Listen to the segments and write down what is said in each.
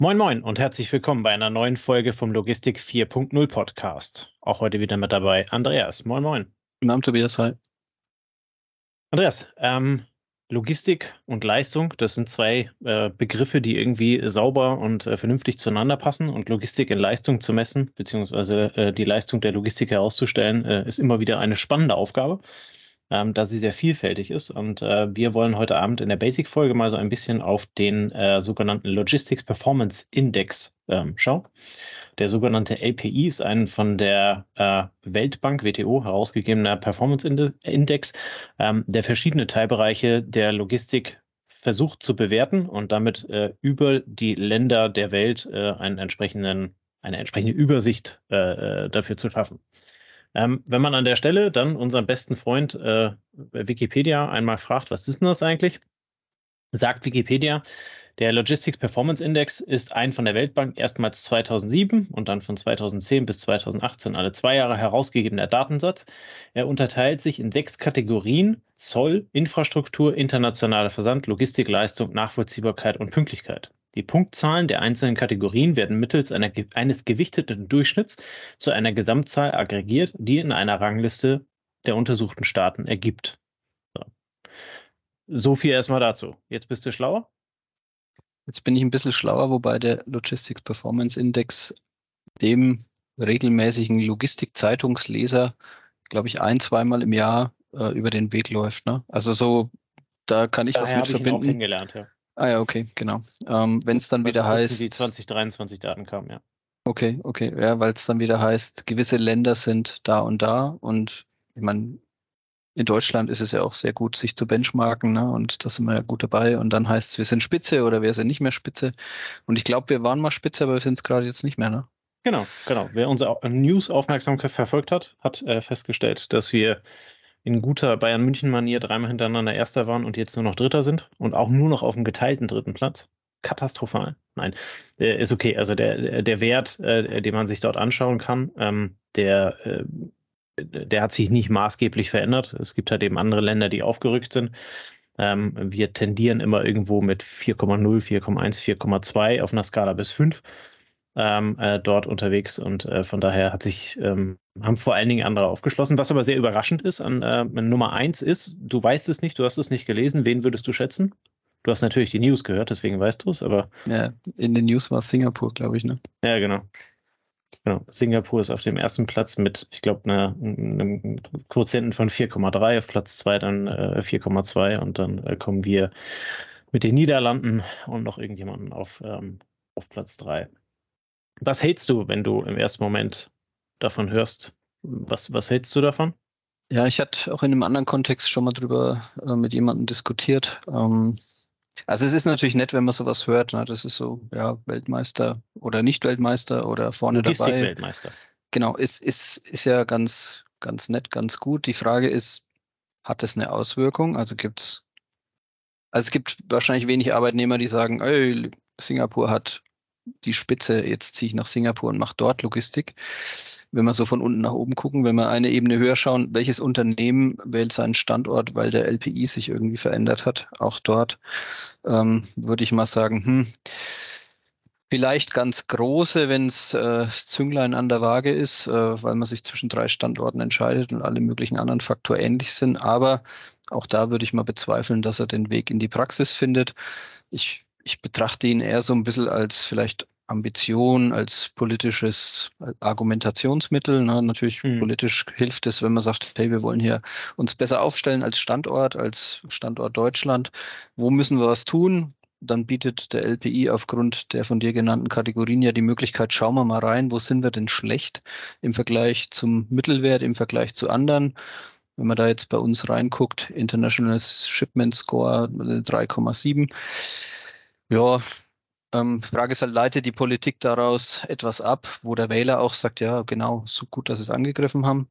Moin Moin und herzlich willkommen bei einer neuen Folge vom Logistik 4.0 Podcast. Auch heute wieder mit dabei Andreas. Moin Moin. Guten Abend, Tobias. Hi. Andreas, ähm, Logistik und Leistung, das sind zwei äh, Begriffe, die irgendwie sauber und äh, vernünftig zueinander passen. Und Logistik in Leistung zu messen, beziehungsweise äh, die Leistung der Logistik herauszustellen, äh, ist immer wieder eine spannende Aufgabe ähm, da sie sehr vielfältig ist. Und äh, wir wollen heute Abend in der Basic-Folge mal so ein bisschen auf den äh, sogenannten Logistics Performance Index ähm, schauen. Der sogenannte LPI ist ein von der äh, Weltbank WTO herausgegebener Performance Index, ähm, der verschiedene Teilbereiche der Logistik versucht zu bewerten und damit äh, über die Länder der Welt äh, einen entsprechenden, eine entsprechende Übersicht äh, dafür zu schaffen. Ähm, wenn man an der Stelle dann unseren besten Freund äh, Wikipedia einmal fragt, was ist denn das eigentlich? Sagt Wikipedia, der Logistics Performance Index ist ein von der Weltbank erstmals 2007 und dann von 2010 bis 2018 alle zwei Jahre herausgegebener Datensatz. Er unterteilt sich in sechs Kategorien: Zoll, Infrastruktur, internationaler Versand, Logistikleistung, Nachvollziehbarkeit und Pünktlichkeit. Die Punktzahlen der einzelnen Kategorien werden mittels einer, eines gewichteten Durchschnitts zu einer Gesamtzahl aggregiert, die in einer Rangliste der untersuchten Staaten ergibt. So. so viel erstmal dazu. Jetzt bist du schlauer? Jetzt bin ich ein bisschen schlauer, wobei der Logistics Performance Index dem regelmäßigen Logistik-Zeitungsleser, glaube ich, ein, zweimal im Jahr äh, über den Weg läuft. Ne? Also so, da kann ich Daher was mit verbinden. Ich ihn auch kennengelernt, ja. Ah ja, okay, genau. Ähm, Wenn es dann wieder heißt. Die 2023 Daten kamen, ja. Okay, okay, ja, weil es dann wieder heißt, gewisse Länder sind da und da und ich meine, in Deutschland ist es ja auch sehr gut, sich zu benchmarken, ne? Und da sind wir ja gut dabei. Und dann heißt es, wir sind Spitze oder wir sind nicht mehr Spitze. Und ich glaube, wir waren mal Spitze, aber wir sind es gerade jetzt nicht mehr, ne? Genau, genau. Wer unsere News-Aufmerksamkeit verfolgt hat, hat äh, festgestellt, dass wir in guter Bayern München-Manier dreimal hintereinander Erster waren und jetzt nur noch Dritter sind und auch nur noch auf dem geteilten dritten Platz. Katastrophal. Nein, äh, ist okay. Also der, der Wert, äh, den man sich dort anschauen kann, ähm, der, äh, der hat sich nicht maßgeblich verändert. Es gibt halt eben andere Länder, die aufgerückt sind. Ähm, wir tendieren immer irgendwo mit 4,0, 4,1, 4,2 auf einer Skala bis 5 ähm, äh, dort unterwegs und äh, von daher hat sich, ähm, haben vor allen Dingen andere aufgeschlossen. Was aber sehr überraschend ist an äh, Nummer eins ist, du weißt es nicht, du hast es nicht gelesen, wen würdest du schätzen? Du hast natürlich die News gehört, deswegen weißt du es, aber. Ja, in den News war es Singapur, glaube ich, ne? Ja, genau. Genau. Singapur ist auf dem ersten Platz mit, ich glaube, einer, einem Quotienten von 4,3, auf Platz 2 dann äh, 4,2 und dann äh, kommen wir mit den Niederlanden und noch irgendjemanden auf, ähm, auf Platz 3. Was hältst du, wenn du im ersten Moment davon hörst? Was, was hältst du davon? Ja, ich hatte auch in einem anderen Kontext schon mal drüber äh, mit jemandem diskutiert. Ähm, also es ist natürlich nett, wenn man sowas hört. Ne? Das ist so, ja, Weltmeister oder nicht Weltmeister oder vorne Logistik dabei. Weltmeister. Genau, ist, ist, ist ja ganz, ganz nett, ganz gut. Die Frage ist, hat das eine Auswirkung? Also gibt's, also es gibt wahrscheinlich wenig Arbeitnehmer, die sagen, ey, Singapur hat die Spitze, jetzt ziehe ich nach Singapur und mache dort Logistik. Wenn wir so von unten nach oben gucken, wenn wir eine Ebene höher schauen, welches Unternehmen wählt seinen Standort, weil der LPI sich irgendwie verändert hat, auch dort ähm, würde ich mal sagen, hm, Vielleicht ganz große, wenn es äh, Zünglein an der Waage ist, äh, weil man sich zwischen drei Standorten entscheidet und alle möglichen anderen Faktoren ähnlich sind. Aber auch da würde ich mal bezweifeln, dass er den Weg in die Praxis findet. Ich ich betrachte ihn eher so ein bisschen als vielleicht Ambition, als politisches Argumentationsmittel. Ne? Natürlich mhm. politisch hilft es, wenn man sagt, hey, wir wollen hier uns besser aufstellen als Standort, als Standort Deutschland. Wo müssen wir was tun? Dann bietet der LPI aufgrund der von dir genannten Kategorien ja die Möglichkeit, schauen wir mal rein, wo sind wir denn schlecht im Vergleich zum Mittelwert, im Vergleich zu anderen. Wenn man da jetzt bei uns reinguckt, International Shipment Score 3,7 ja, ähm, Frage ist halt, leitet die Politik daraus etwas ab, wo der Wähler auch sagt, ja, genau, so gut, dass sie es angegriffen haben.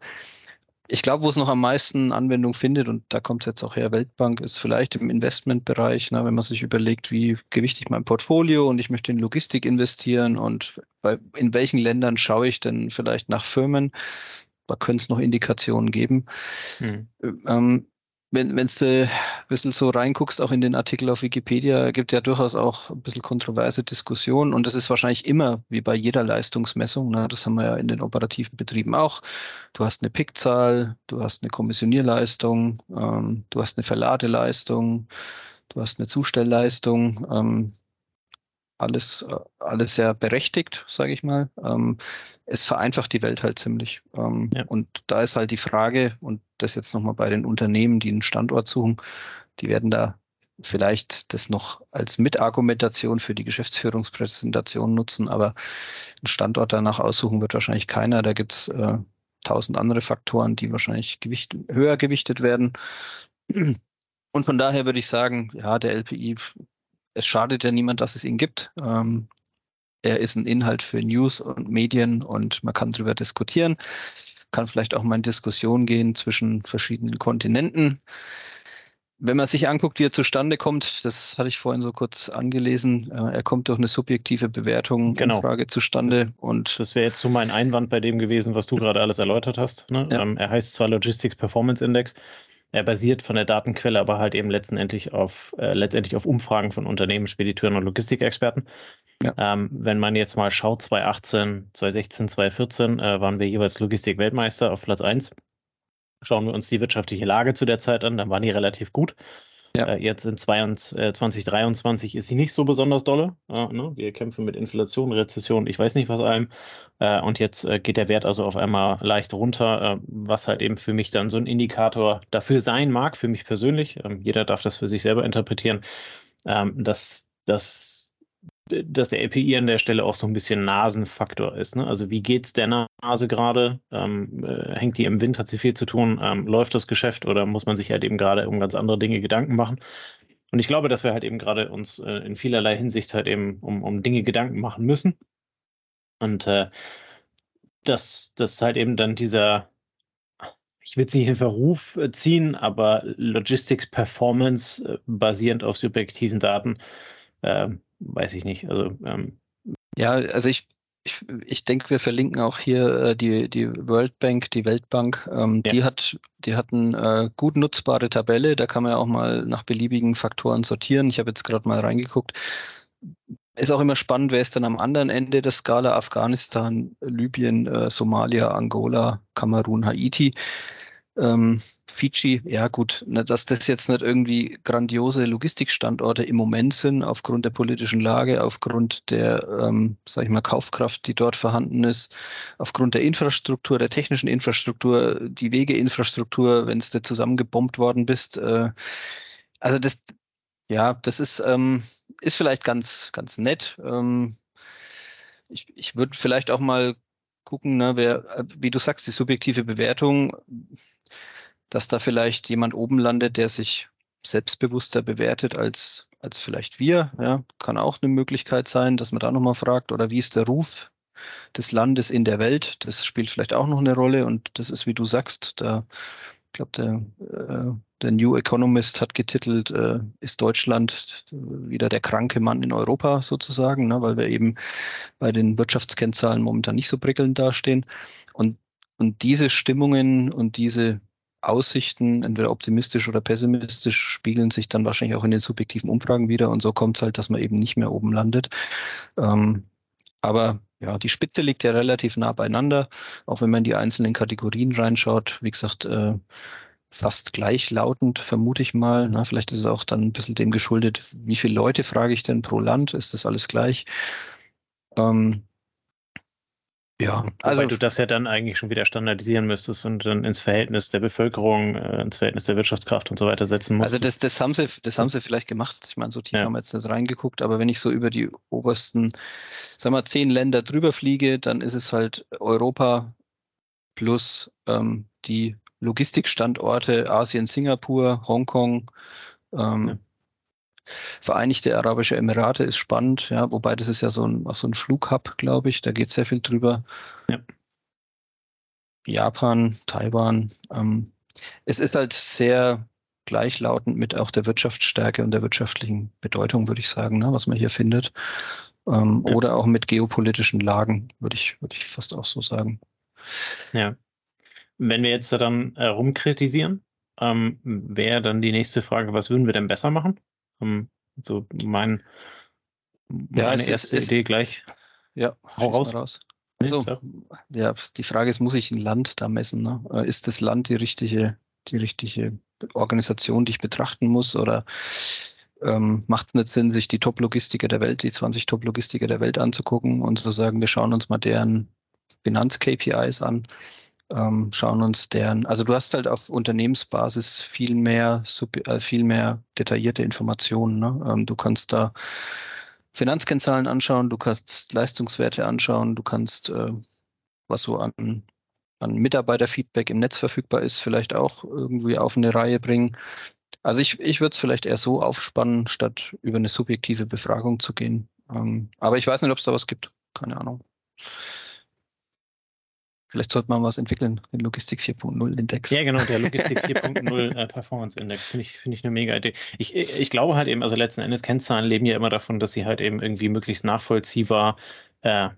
Ich glaube, wo es noch am meisten Anwendung findet, und da kommt es jetzt auch her, Weltbank, ist vielleicht im Investmentbereich, ne, wenn man sich überlegt, wie gewichte ich mein Portfolio und ich möchte in Logistik investieren und bei, in welchen Ländern schaue ich denn vielleicht nach Firmen, da können es noch Indikationen geben. Hm. Ähm, wenn wenn du ein bisschen so reinguckst, auch in den Artikel auf Wikipedia, gibt ja durchaus auch ein bisschen kontroverse Diskussionen und das ist wahrscheinlich immer wie bei jeder Leistungsmessung. Ne? Das haben wir ja in den operativen Betrieben auch. Du hast eine Pickzahl, du hast eine Kommissionierleistung, ähm, du hast eine Verladeleistung, du hast eine Zustellleistung. Ähm, alles, äh, alles sehr berechtigt, sage ich mal. Ähm, es vereinfacht die Welt halt ziemlich. Ähm, ja. Und da ist halt die Frage, und das jetzt nochmal bei den Unternehmen, die einen Standort suchen, die werden da vielleicht das noch als Mitargumentation für die Geschäftsführungspräsentation nutzen, aber einen Standort danach aussuchen wird wahrscheinlich keiner. Da gibt's äh, tausend andere Faktoren, die wahrscheinlich gewicht, höher gewichtet werden. Und von daher würde ich sagen, ja, der LPI es schadet ja niemand, dass es ihn gibt. Ähm, er ist ein Inhalt für News und Medien und man kann darüber diskutieren. Kann vielleicht auch mal in Diskussion gehen zwischen verschiedenen Kontinenten. Wenn man sich anguckt, wie er zustande kommt, das hatte ich vorhin so kurz angelesen, äh, er kommt durch eine subjektive Bewertung, genau. Umfrage zustande. Und das wäre jetzt so mein Einwand bei dem gewesen, was du gerade alles erläutert hast. Ne? Ja. Ähm, er heißt zwar Logistics Performance Index, er basiert von der Datenquelle aber halt eben letztendlich auf, äh, letztendlich auf Umfragen von Unternehmen, Spediteuren und Logistikexperten. Ja. Ähm, wenn man jetzt mal schaut, 2018, 2016, 2014 äh, waren wir jeweils Logistik-Weltmeister auf Platz 1. Schauen wir uns die wirtschaftliche Lage zu der Zeit an, dann waren die relativ gut. Ja. Äh, jetzt in 2023 ist sie nicht so besonders dolle. Äh, ne? Wir kämpfen mit Inflation, Rezession, ich weiß nicht was allem. Äh, und jetzt äh, geht der Wert also auf einmal leicht runter, äh, was halt eben für mich dann so ein Indikator dafür sein mag, für mich persönlich. Ähm, jeder darf das für sich selber interpretieren, ähm, dass, dass dass der API an der Stelle auch so ein bisschen Nasenfaktor ist. Ne? Also wie geht es der Nase gerade? Ähm, äh, hängt die im Wind, hat sie viel zu tun? Ähm, läuft das Geschäft oder muss man sich halt eben gerade um ganz andere Dinge Gedanken machen? Und ich glaube, dass wir halt eben gerade uns äh, in vielerlei Hinsicht halt eben um, um Dinge Gedanken machen müssen. Und äh, dass das halt eben dann dieser, ich will es nicht in Verruf ziehen, aber Logistics Performance äh, basierend auf subjektiven Daten äh, weiß ich nicht. Also ähm, ja, also ich, ich, ich denke, wir verlinken auch hier äh, die, die World Bank, die Weltbank. Ähm, ja. Die hat, die hat eine äh, gut nutzbare Tabelle. Da kann man ja auch mal nach beliebigen Faktoren sortieren. Ich habe jetzt gerade mal reingeguckt. Ist auch immer spannend, wer ist dann am anderen Ende der Skala? Afghanistan, Libyen, äh, Somalia, Angola, Kamerun, Haiti. Ähm, Fiji, ja gut, ne, dass das jetzt nicht irgendwie grandiose Logistikstandorte im Moment sind, aufgrund der politischen Lage, aufgrund der, ähm, sag ich mal, Kaufkraft, die dort vorhanden ist, aufgrund der Infrastruktur, der technischen Infrastruktur, die Wegeinfrastruktur, wenn es da zusammengebombt worden bist. Äh, also das, ja, das ist, ähm, ist vielleicht ganz, ganz nett. Ähm, ich, ich würde vielleicht auch mal gucken, ne, wer, äh, wie du sagst, die subjektive Bewertung, dass da vielleicht jemand oben landet, der sich selbstbewusster bewertet als, als vielleicht wir. Ja, kann auch eine Möglichkeit sein, dass man da nochmal fragt, oder wie ist der Ruf des Landes in der Welt? Das spielt vielleicht auch noch eine Rolle und das ist, wie du sagst, da, ich glaube, der, äh, der New Economist hat getitelt, äh, ist Deutschland wieder der kranke Mann in Europa sozusagen, ne, weil wir eben bei den Wirtschaftskennzahlen momentan nicht so prickelnd dastehen. Und, und diese Stimmungen und diese Aussichten, entweder optimistisch oder pessimistisch, spiegeln sich dann wahrscheinlich auch in den subjektiven Umfragen wieder. Und so kommt es halt, dass man eben nicht mehr oben landet. Ähm, aber ja, die Spitze liegt ja relativ nah beieinander, auch wenn man in die einzelnen Kategorien reinschaut. Wie gesagt, äh, fast gleichlautend, vermute ich mal. Na, vielleicht ist es auch dann ein bisschen dem geschuldet, wie viele Leute frage ich denn pro Land? Ist das alles gleich? Ähm, ja, also Wobei du das ja dann eigentlich schon wieder standardisieren müsstest und dann ins Verhältnis der Bevölkerung, äh, ins Verhältnis der Wirtschaftskraft und so weiter setzen musst. Also das, das haben sie, das haben sie vielleicht gemacht. Ich meine, so tief ja. haben wir jetzt nicht reingeguckt, aber wenn ich so über die obersten, sagen wir, zehn Länder drüber fliege, dann ist es halt Europa plus ähm, die Logistikstandorte Asien, Singapur, Hongkong, ähm, ja. Vereinigte Arabische Emirate ist spannend, ja, wobei das ist ja so ein, auch so ein Flughub, glaube ich, da geht sehr viel drüber. Ja. Japan, Taiwan. Ähm, es ist halt sehr gleichlautend mit auch der Wirtschaftsstärke und der wirtschaftlichen Bedeutung, würde ich sagen, ne, was man hier findet. Ähm, ja. Oder auch mit geopolitischen Lagen, würde ich, würde ich fast auch so sagen. Ja. Wenn wir jetzt dann äh, rumkritisieren, ähm, wäre dann die nächste Frage, was würden wir denn besser machen? Ähm, so mein, Ja, meine ist- erste es- Idee gleich. Ja, Hau raus. raus. Also, ja, die Frage ist, muss ich ein Land da messen? Ne? Äh, Ist das Land die richtige, die richtige Organisation, die ich betrachten muss? Oder ähm, macht es nicht Sinn, sich die Top-Logistiker der Welt, die 20 Top-Logistiker der Welt anzugucken und zu sagen, wir schauen uns mal deren Finanz-KPIs an, ähm, schauen uns deren, also du hast halt auf Unternehmensbasis viel mehr, äh, viel mehr detaillierte Informationen. Ne? Ähm, du kannst da Finanzkennzahlen anschauen, du kannst Leistungswerte anschauen, du kannst, äh, was so an, an Mitarbeiterfeedback im Netz verfügbar ist, vielleicht auch irgendwie auf eine Reihe bringen. Also ich, ich würde es vielleicht eher so aufspannen, statt über eine subjektive Befragung zu gehen. Ähm, aber ich weiß nicht, ob es da was gibt. Keine Ahnung. Vielleicht sollte man was entwickeln, den Logistik 4.0 Index. Ja, genau, der Logistik 4.0 äh, Performance Index finde ich, finde ich eine mega Idee. Ich, ich glaube halt eben, also letzten Endes Kennzahlen leben ja immer davon, dass sie halt eben irgendwie möglichst nachvollziehbar, äh,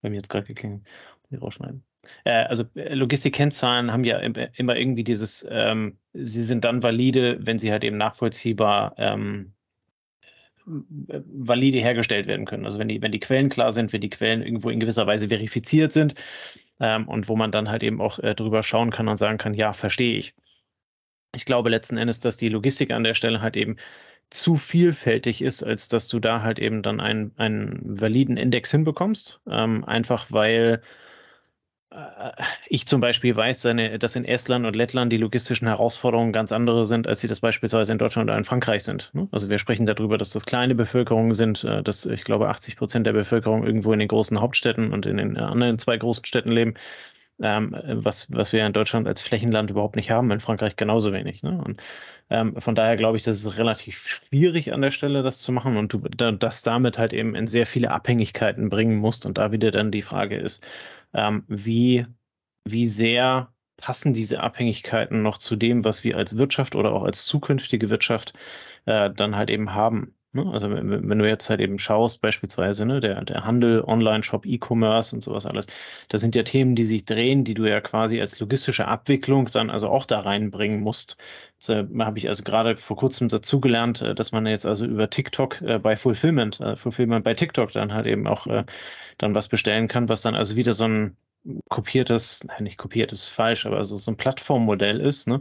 bei mir jetzt gerade geklingelt, die rausschneiden. Äh, also äh, Logistik-Kennzahlen haben ja im- immer irgendwie dieses, ähm, sie sind dann valide, wenn sie halt eben nachvollziehbar ähm, äh, valide hergestellt werden können. Also wenn die, wenn die Quellen klar sind, wenn die Quellen irgendwo in gewisser Weise verifiziert sind ähm, und wo man dann halt eben auch äh, drüber schauen kann und sagen kann, ja, verstehe ich. Ich glaube letzten Endes, dass die Logistik an der Stelle halt eben zu vielfältig ist, als dass du da halt eben dann einen, einen validen Index hinbekommst. Ähm, einfach weil ich zum Beispiel weiß, dass in Estland und Lettland die logistischen Herausforderungen ganz andere sind, als sie das beispielsweise in Deutschland oder in Frankreich sind. ne? Also wir sprechen darüber, dass das kleine Bevölkerungen sind, äh, dass ich glaube 80 Prozent der Bevölkerung irgendwo in den großen Hauptstädten und in den anderen zwei großen Städten leben, ähm, was, was wir in Deutschland als Flächenland überhaupt nicht haben, in Frankreich genauso wenig. Ne? Und ähm, von daher glaube ich, dass es relativ schwierig an der Stelle, das zu machen und du da, das damit halt eben in sehr viele Abhängigkeiten bringen musst. Und da wieder dann die Frage ist, ähm, wie, wie sehr passen diese Abhängigkeiten noch zu dem, was wir als Wirtschaft oder auch als zukünftige Wirtschaft äh, dann halt eben haben. Ne? Also wenn, du jetzt halt eben schaust, beispielsweise ne, der, der Handel, Online-Shop, E-Commerce und sowas alles, das sind ja Themen, die sich drehen, die du ja quasi als logistische Abwicklung dann also auch da reinbringen musst. Jetzt äh, habe ich also gerade vor kurzem dazugelernt, äh, dass man jetzt also über TikTok äh, bei Fulfillment, äh, Fulfillment bei TikTok dann halt eben auch äh, dann was bestellen kann, was dann also wieder so ein kopiertes, nicht kopiertes, falsch, aber so, so ein Plattformmodell ist, ne?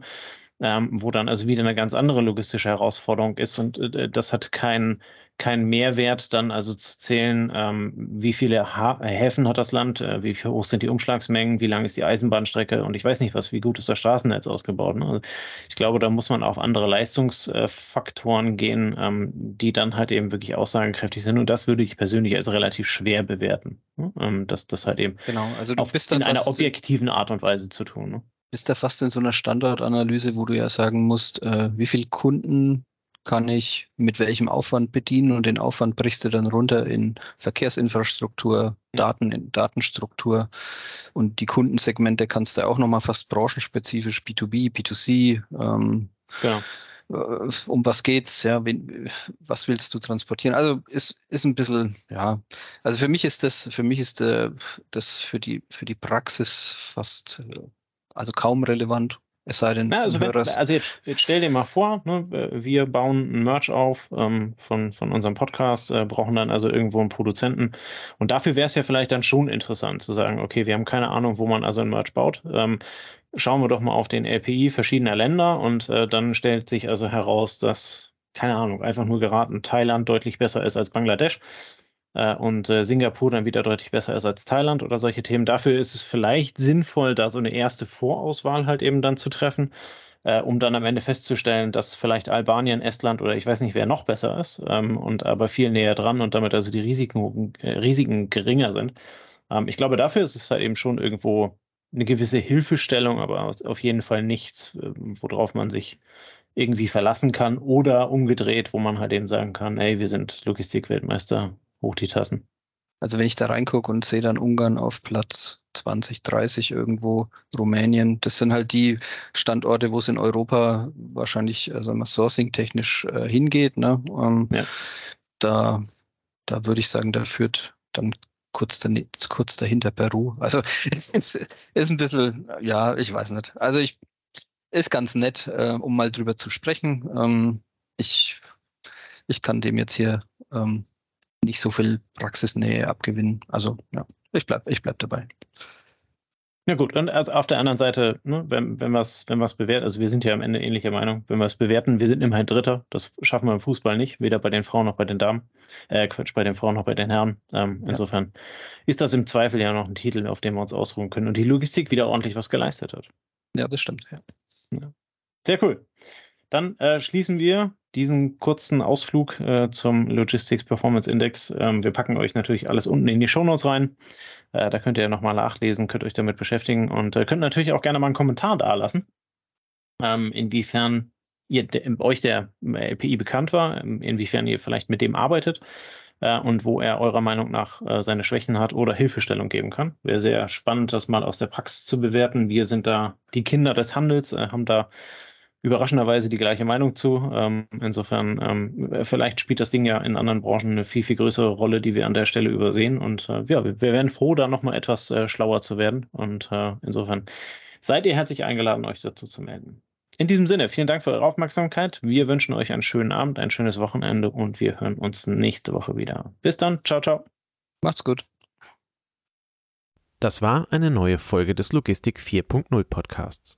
Ähm, wo dann also wieder eine ganz andere logistische Herausforderung ist und äh, das hat keinen kein Mehrwert dann also zu zählen, ähm, wie viele ha Häfen hat das Land, äh, wie hoch sind die Umschlagsmengen, wie lang ist die Eisenbahnstrecke und ich weiß nicht was, wie gut ist das Straßennetz ausgebaut. Ne? Also ich glaube, da muss man auf andere Leistungsfaktoren gehen, ähm, die dann halt eben wirklich aussagenkräftig sind und das würde ich persönlich als relativ schwer bewerten, ne? ähm, dass das halt eben Genau, also du auf, bist in dann einer fast, objektiven Art und Weise zu tun. Ne? Bist da fast in so einer Standardanalyse, wo du ja sagen musst, äh, wie viel Kunden kann ich mit welchem Aufwand bedienen und den Aufwand brichst du dann runter in Verkehrsinfrastruktur, Daten, in Datenstruktur und die Kundensegmente kannst du auch nochmal fast branchenspezifisch B2B, B2C, ähm, Genau. äh, um was geht's, ja, wen, was willst du transportieren? Also ist, ist ein bisschen, ja, also für mich ist das, für mich ist äh, das für die, für die Praxis fast, äh, also kaum relevant. Es sei denn, Na, also, wenn, also jetzt, jetzt stell dir mal vor, ne, wir bauen ein Merch auf ähm, von, von unserem Podcast, äh, brauchen dann also irgendwo einen Produzenten. Und dafür wäre es ja vielleicht dann schon interessant zu sagen, okay, wir haben keine Ahnung, wo man also ein Merch baut. Ähm, schauen wir doch mal auf den LPI verschiedener Länder und äh, dann stellt sich also heraus, dass, keine Ahnung, einfach nur geraten, Thailand deutlich besser ist als Bangladesch und äh, Singapur dann wieder deutlich besser ist als Thailand oder solche Themen. Dafür ist es vielleicht sinnvoll, da so eine erste Vorauswahl halt eben dann zu treffen, äh, um dann am Ende festzustellen, dass vielleicht Albanien, Estland oder ich weiß nicht, wer noch besser ist ähm, und aber viel näher dran und damit also die Risiken, äh, Risiken geringer sind. Ähm, ich glaube, dafür ist es halt eben schon irgendwo eine gewisse Hilfestellung, aber auf jeden Fall nichts, äh, worauf man sich irgendwie verlassen kann oder umgedreht, wo man halt eben sagen kann, hey, wir sind Logistik-Weltmeister, hoch die Tassen. Also wenn ich da reingucke und sehe dann Ungarn auf Platz 20, 30 irgendwo, Rumänien, das sind halt die Standorte, wo es in Europa wahrscheinlich, wir, sourcing-technisch äh, hingeht. Ne? Ähm, Ja. Da, da würde ich sagen, da führt dann kurz, dan kurz dahinter Peru. Also es ist ein bisschen, ja, ich weiß nicht. Also ich, ist ganz nett, äh, um mal drüber zu sprechen. Ähm, ich, ich kann dem jetzt hier ähm, nicht so viel Praxisnähe abgewinnen. Also ja, ich bleib, ich bleib dabei. Ja gut, und also auf der anderen Seite, ne, wenn, wenn wir es wenn bewerten, also wir sind ja am Ende ähnlicher Meinung, wenn wir es bewerten, wir sind immerhin Dritter, das schaffen wir im Fußball nicht, weder bei den Frauen noch bei den Damen, äh, Quatsch, bei den Frauen noch bei den Herren. Ähm, insofern ja. ist das im Zweifel ja noch ein Titel, auf dem wir uns ausruhen können und die Logistik wieder ordentlich was geleistet hat. Ja, das stimmt, ja. ja. Sehr cool. Dann äh, schließen wir diesen kurzen Ausflug äh, zum Logistics Performance Index. Ähm, wir packen euch natürlich alles unten in die Shownotes rein. Äh, da könnt ihr nochmal nachlesen, könnt euch damit beschäftigen und äh, könnt natürlich auch gerne mal einen Kommentar da lassen, ähm, inwiefern ihr, de, euch der LPI bekannt war, ähm, inwiefern ihr vielleicht mit dem arbeitet äh, und wo er eurer Meinung nach äh, seine Schwächen hat oder Hilfestellung geben kann. Wäre sehr spannend, das mal aus der Praxis zu bewerten. Wir sind da die Kinder des Handels, äh, haben da überraschenderweise die gleiche Meinung zu. Ähm, insofern, ähm, vielleicht spielt das Ding ja in anderen Branchen eine viel, viel größere Rolle, die wir an der Stelle übersehen. Und äh, ja, wir, wir wären froh, da nochmal etwas äh, schlauer zu werden. Und äh, insofern seid ihr herzlich eingeladen, euch dazu zu melden. In diesem Sinne, vielen Dank für eure Aufmerksamkeit. Wir wünschen euch einen schönen Abend, ein schönes Wochenende und wir hören uns nächste Woche wieder. Bis dann. Ciao, ciao. Macht's gut. Das war eine neue Folge des Logistik 4.0 Podcasts.